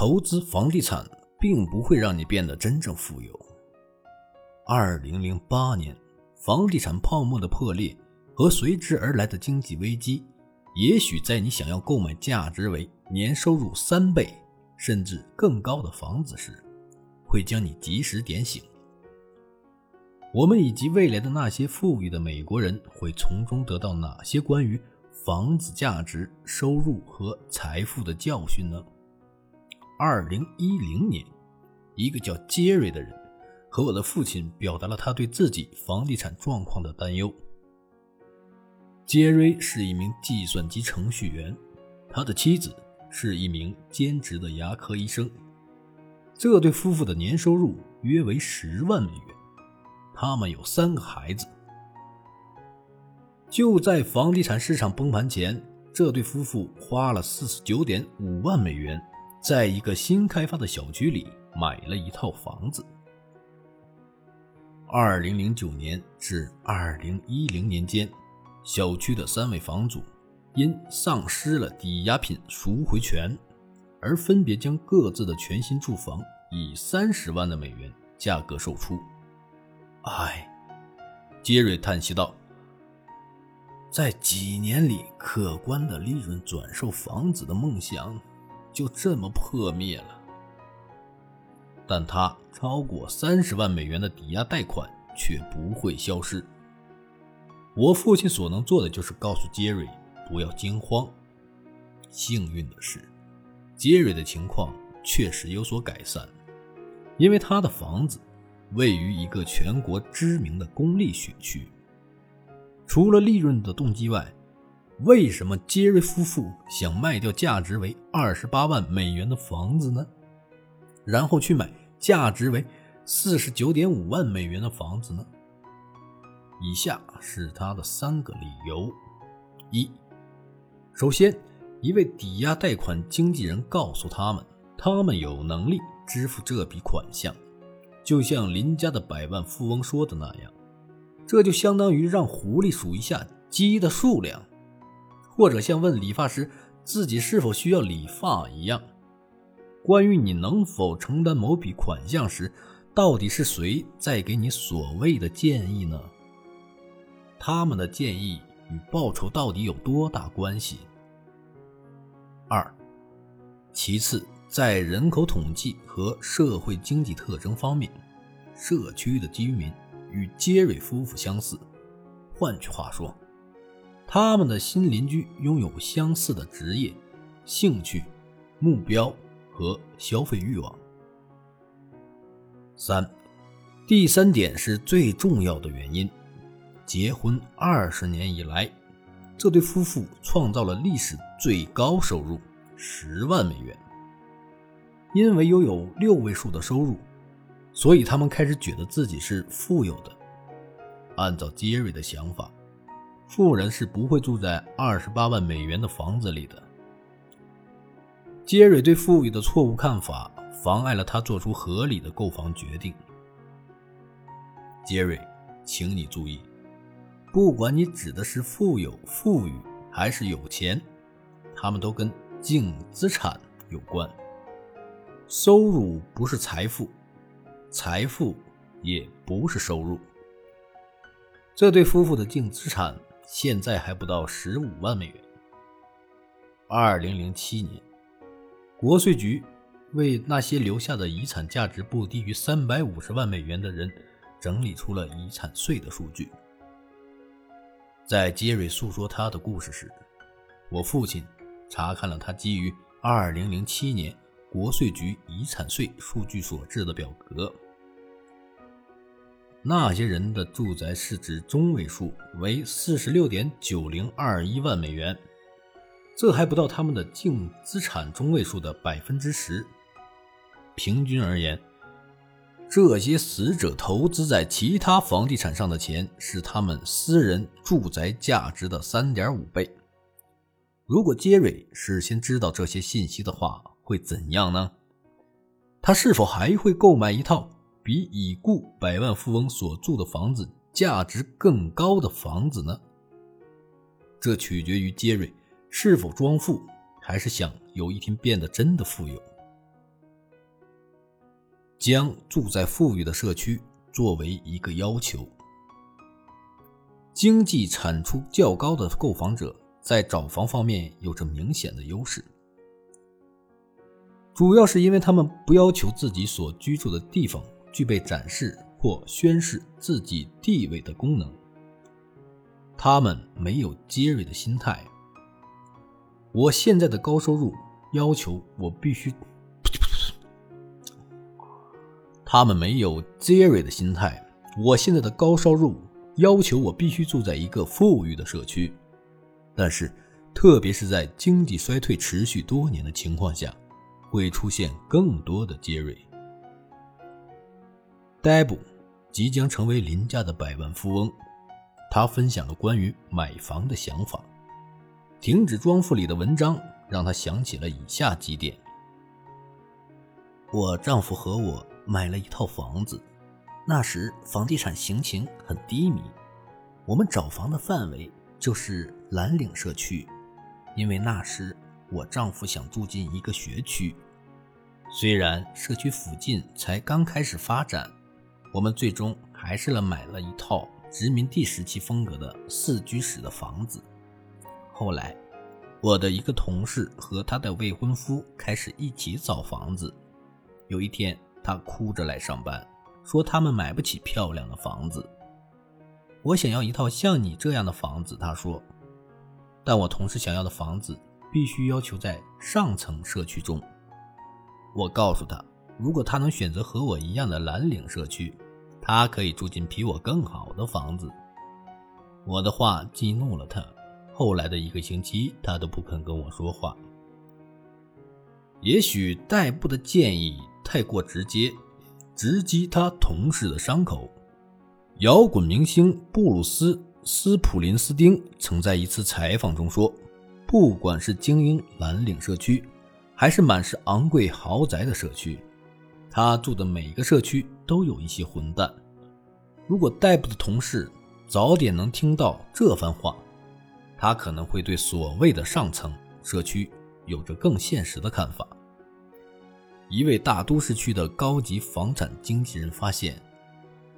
投资房地产并不会让你变得真正富有。二零零八年，房地产泡沫的破裂和随之而来的经济危机，也许在你想要购买价值为年收入三倍甚至更高的房子时，会将你及时点醒。我们以及未来的那些富裕的美国人会从中得到哪些关于房子价值、收入和财富的教训呢？二零一零年，一个叫杰瑞的人和我的父亲表达了他对自己房地产状况的担忧。杰瑞是一名计算机程序员，他的妻子是一名兼职的牙科医生。这对夫妇的年收入约为十万美元。他们有三个孩子。就在房地产市场崩盘前，这对夫妇花了四十九点五万美元，在一个新开发的小区里买了一套房子。二零零九年至二零一零年间，小区的三位房主因丧失了抵押品赎回权，而分别将各自的全新住房以三十万的美元价格售出。唉，杰瑞叹息道：“在几年里，可观的利润转售房子的梦想就这么破灭了。但他超过三十万美元的抵押贷款却不会消失。我父亲所能做的就是告诉杰瑞不要惊慌。幸运的是，杰瑞的情况确实有所改善，因为他的房子。”位于一个全国知名的公立学区。除了利润的动机外，为什么杰瑞夫妇想卖掉价值为二十八万美元的房子呢？然后去买价值为四十九点五万美元的房子呢？以下是他的三个理由：一，首先，一位抵押贷款经纪人告诉他们，他们有能力支付这笔款项。就像林家的百万富翁说的那样，这就相当于让狐狸数一下鸡的数量，或者像问理发师自己是否需要理发一样。关于你能否承担某笔款项时，到底是谁在给你所谓的建议呢？他们的建议与报酬到底有多大关系？二，其次。在人口统计和社会经济特征方面，社区的居民与杰瑞夫妇相似。换句话说，他们的新邻居拥有相似的职业、兴趣、目标和消费欲望。三，第三点是最重要的原因：结婚二十年以来，这对夫妇创造了历史最高收入——十万美元。因为拥有六位数的收入，所以他们开始觉得自己是富有的。按照杰瑞的想法，富人是不会住在二十八万美元的房子里的。杰瑞对富裕的错误看法妨碍了他做出合理的购房决定。杰瑞，请你注意，不管你指的是富有、富裕还是有钱，他们都跟净资产有关。收入不是财富，财富也不是收入。这对夫妇的净资产现在还不到十五万美元。二零零七年，国税局为那些留下的遗产价值不低于三百五十万美元的人整理出了遗产税的数据。在杰瑞诉说他的故事时，我父亲查看了他基于二零零七年。国税局遗产税数据所制的表格，那些人的住宅市值中位数为四十六点九零二一万美元，这还不到他们的净资产中位数的百分之十。平均而言，这些死者投资在其他房地产上的钱是他们私人住宅价值的三点五倍。如果杰瑞事先知道这些信息的话，会怎样呢？他是否还会购买一套比已故百万富翁所住的房子价值更高的房子呢？这取决于杰瑞是否装富，还是想有一天变得真的富有。将住在富裕的社区作为一个要求。经济产出较高的购房者在找房方面有着明显的优势，主要是因为他们不要求自己所居住的地方具备展示或宣示自己地位的功能。他们没有杰瑞的心态。我现在的高收入要求我必须，他们没有杰瑞的心态。我现在的高收入。要求我必须住在一个富裕的社区，但是，特别是在经济衰退持续多年的情况下，会出现更多的杰瑞。逮捕即将成为林家的百万富翁，他分享了关于买房的想法。停止装富里的文章让他想起了以下几点：我丈夫和我买了一套房子。那时房地产行情很低迷，我们找房的范围就是蓝岭社区，因为那时我丈夫想住进一个学区。虽然社区附近才刚开始发展，我们最终还是了买了一套殖民地时期风格的四居室的房子。后来，我的一个同事和他的未婚夫开始一起找房子。有一天，他哭着来上班。说他们买不起漂亮的房子，我想要一套像你这样的房子。他说，但我同事想要的房子必须要求在上层社区中。我告诉他，如果他能选择和我一样的蓝领社区，他可以住进比我更好的房子。我的话激怒了他，后来的一个星期，他都不肯跟我说话。也许代步的建议太过直接。直击他同事的伤口。摇滚明星布鲁斯·斯普林斯丁曾在一次采访中说：“不管是精英蓝领社区，还是满是昂贵豪宅的社区，他住的每个社区都有一些混蛋。”如果代步的同事早点能听到这番话，他可能会对所谓的上层社区有着更现实的看法。一位大都市区的高级房产经纪人发现，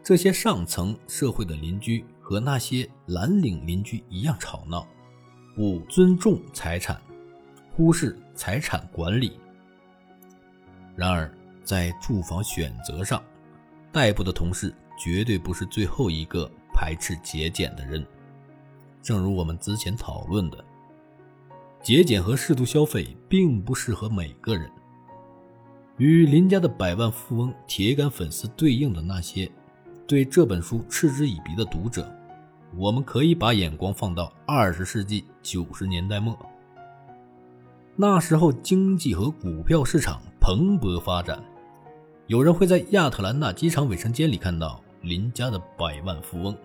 这些上层社会的邻居和那些蓝领邻居一样吵闹，不尊重财产，忽视财产管理。然而，在住房选择上，代步的同事绝对不是最后一个排斥节俭的人。正如我们之前讨论的，节俭和适度消费并不适合每个人。与林家的百万富翁铁杆粉丝对应的那些对这本书嗤之以鼻的读者，我们可以把眼光放到二十世纪九十年代末。那时候，经济和股票市场蓬勃发展，有人会在亚特兰大机场卫生间里看到林家的百万富翁，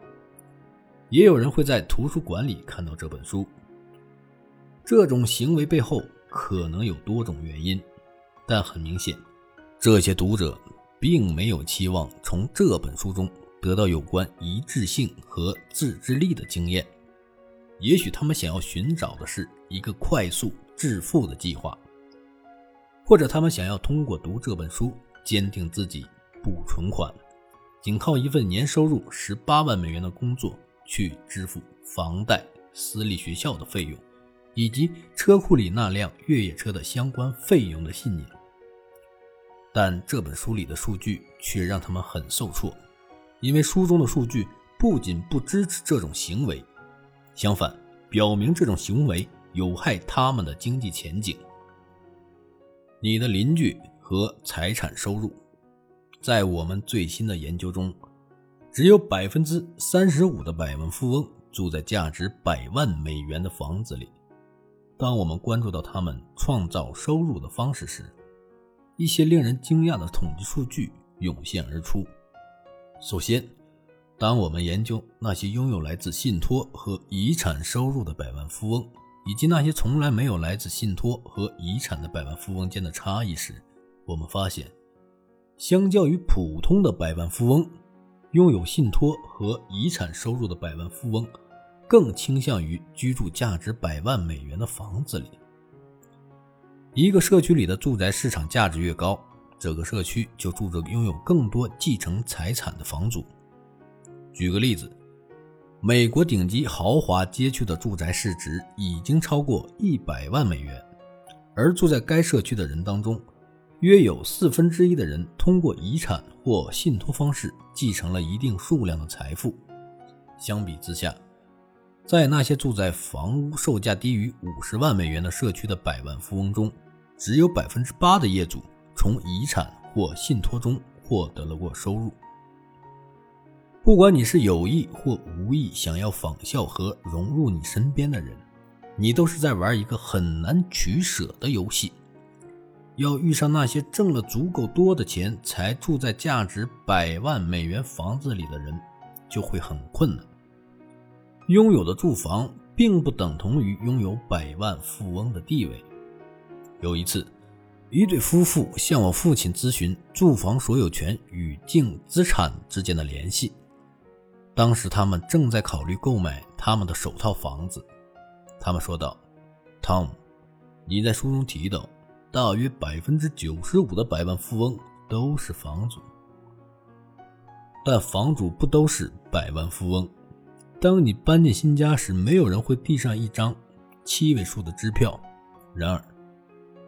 也有人会在图书馆里看到这本书。这种行为背后可能有多种原因。但很明显，这些读者并没有期望从这本书中得到有关一致性和自制力的经验。也许他们想要寻找的是一个快速致富的计划，或者他们想要通过读这本书坚定自己不存款，仅靠一份年收入十八万美元的工作去支付房贷、私立学校的费用，以及车库里那辆越野车的相关费用的信念。但这本书里的数据却让他们很受挫，因为书中的数据不仅不支持这种行为，相反，表明这种行为有害他们的经济前景。你的邻居和财产收入，在我们最新的研究中，只有百分之三十五的百万富翁住在价值百万美元的房子里。当我们关注到他们创造收入的方式时，一些令人惊讶的统计数据涌现而出。首先，当我们研究那些拥有来自信托和遗产收入的百万富翁，以及那些从来没有来自信托和遗产的百万富翁间的差异时，我们发现，相较于普通的百万富翁，拥有信托和遗产收入的百万富翁更倾向于居住价值百万美元的房子里。一个社区里的住宅市场价值越高，这个社区就住着拥有更多继承财产的房主。举个例子，美国顶级豪华街区的住宅市值已经超过一百万美元，而住在该社区的人当中，约有四分之一的人通过遗产或信托方式继承了一定数量的财富。相比之下，在那些住在房屋售价低于五十万美元的社区的百万富翁中，只有百分之八的业主从遗产或信托中获得了过收入。不管你是有意或无意想要仿效和融入你身边的人，你都是在玩一个很难取舍的游戏。要遇上那些挣了足够多的钱才住在价值百万美元房子里的人，就会很困难。拥有的住房并不等同于拥有百万富翁的地位。有一次，一对夫妇向我父亲咨询住房所有权与净资产之间的联系。当时他们正在考虑购买他们的首套房子。他们说道：“Tom，你在书中提到，大约百分之九十五的百万富翁都是房主，但房主不都是百万富翁。当你搬进新家时，没有人会递上一张七位数的支票。然而，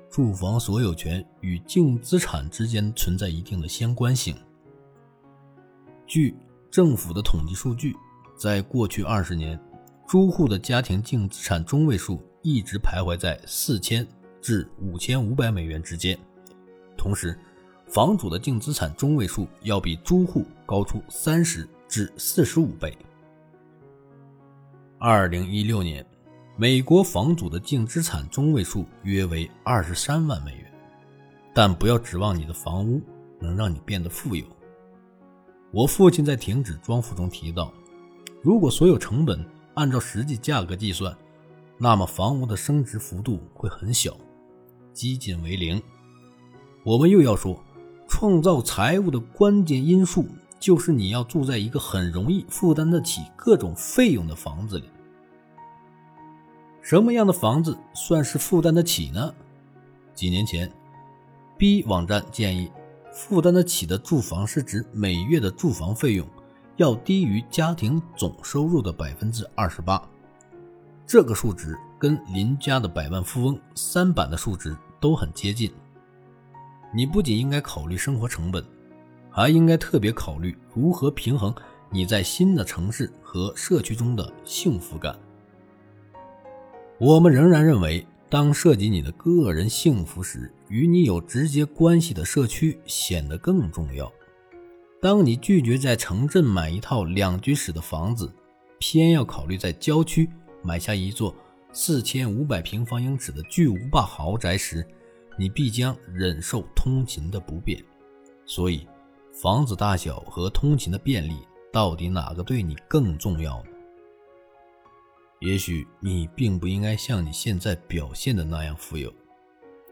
住房所有权与净资产之间存在一定的相关性。据。”政府的统计数据，在过去二十年，租户的家庭净资产中位数一直徘徊在四千至五千五百美元之间。同时，房主的净资产中位数要比租户高出三十至四十五倍。二零一六年，美国房主的净资产中位数约为二十三万美元。但不要指望你的房屋能让你变得富有。我父亲在停止装富中提到，如果所有成本按照实际价格计算，那么房屋的升值幅度会很小，几近为零。我们又要说，创造财务的关键因素就是你要住在一个很容易负担得起各种费用的房子里。什么样的房子算是负担得起呢？几年前，B 网站建议。负担得起的住房是指每月的住房费用要低于家庭总收入的百分之二十八。这个数值跟邻家的百万富翁三板的数值都很接近。你不仅应该考虑生活成本，还应该特别考虑如何平衡你在新的城市和社区中的幸福感。我们仍然认为。当涉及你的个人幸福时，与你有直接关系的社区显得更重要。当你拒绝在城镇买一套两居室的房子，偏要考虑在郊区买下一座四千五百平方英尺的巨无霸豪宅时，你必将忍受通勤的不便。所以，房子大小和通勤的便利，到底哪个对你更重要呢？也许你并不应该像你现在表现的那样富有，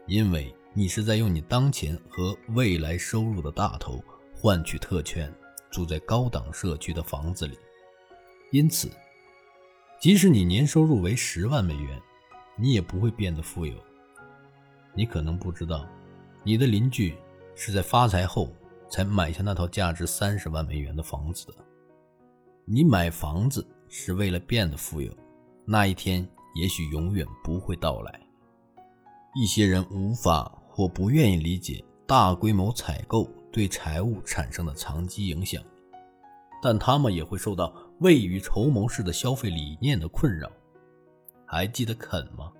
因为你是在用你当前和未来收入的大头换取特权，住在高档社区的房子里。因此，即使你年收入为十万美元，你也不会变得富有。你可能不知道，你的邻居是在发财后才买下那套价值三十万美元的房子的。你买房子是为了变得富有。那一天也许永远不会到来。一些人无法或不愿意理解大规模采购对财务产生的长期影响，但他们也会受到未雨绸缪式的消费理念的困扰。还记得肯吗？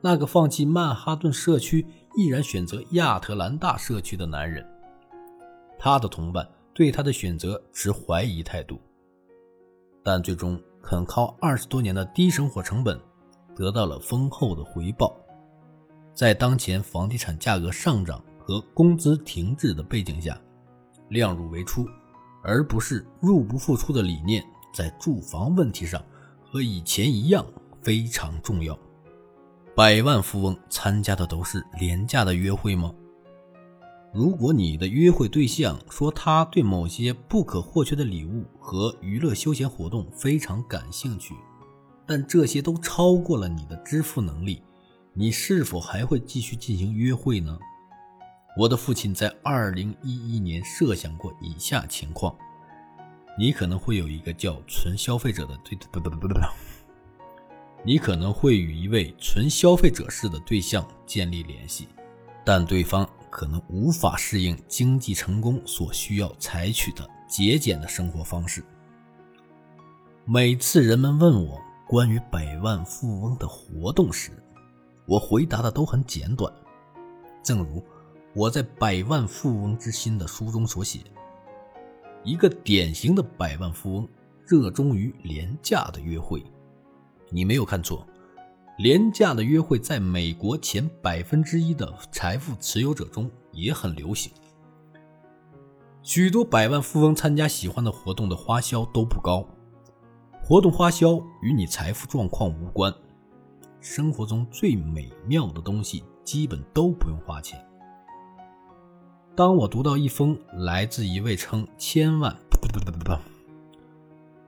那个放弃曼哈顿社区，毅然选择亚特兰大社区的男人。他的同伴对他的选择持怀疑态度，但最终。肯靠二十多年的低生活成本，得到了丰厚的回报。在当前房地产价格上涨和工资停滞的背景下，量入为出，而不是入不敷出的理念，在住房问题上和以前一样非常重要。百万富翁参加的都是廉价的约会吗？如果你的约会对象说他对某些不可或缺的礼物和娱乐休闲活动非常感兴趣，但这些都超过了你的支付能力，你是否还会继续进行约会呢？我的父亲在2011年设想过以下情况：你可能会有一个叫纯消费者的对不不不不不，你可能会与一位纯消费者式的对象建立联系，但对方可能无法适应经济成功所需要采取的节俭的生活方式。每次人们问我关于百万富翁的活动时，我回答的都很简短，正如我在《百万富翁之心》的书中所写：一个典型的百万富翁热衷于廉价的约会。你没有看错，廉价的约会在美国前百分之一的财富持有者中也很流行。许多百万富翁参加喜欢的活动的花销都不高。活动花销与你财富状况无关，生活中最美妙的东西基本都不用花钱。当我读到一封来自一位称千万，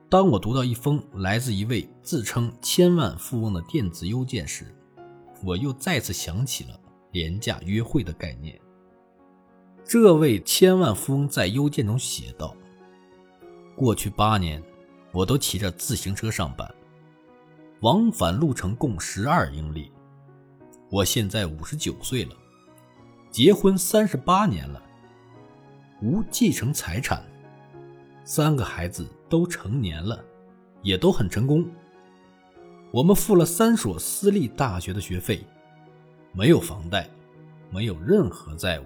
当我读到一封来自一位自称千万富翁的电子邮件时，我又再次想起了廉价约会的概念。这位千万富翁在邮件中写道：“过去八年。”我都骑着自行车上班，往返路程共十二英里。我现在五十九岁了，结婚三十八年了，无继承财产，三个孩子都成年了，也都很成功。我们付了三所私立大学的学费，没有房贷，没有任何债务。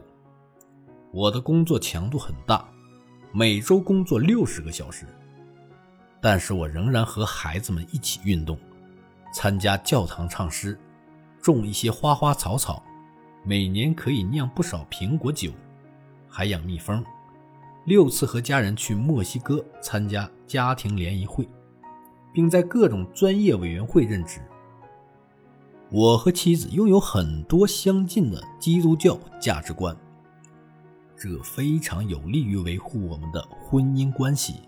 我的工作强度很大，每周工作六十个小时。但是我仍然和孩子们一起运动，参加教堂唱诗，种一些花花草草，每年可以酿不少苹果酒，还养蜜蜂。六次和家人去墨西哥参加家庭联谊会，并在各种专业委员会任职。我和妻子拥有很多相近的基督教价值观，这非常有利于维护我们的婚姻关系。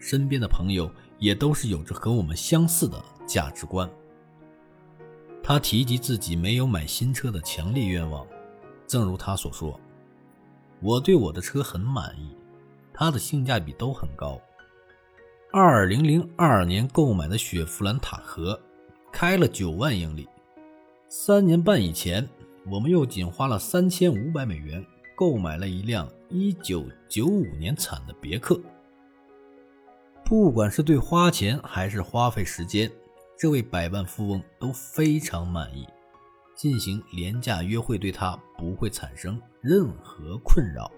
身边的朋友也都是有着和我们相似的价值观。他提及自己没有买新车的强烈愿望，正如他所说：“我对我的车很满意，它的性价比都很高。2002年购买的雪佛兰塔河，开了9万英里。三年半以前，我们又仅花了3500美元购买了一辆1995年产的别克。”不管是对花钱还是花费时间，这位百万富翁都非常满意。进行廉价约会对他不会产生任何困扰。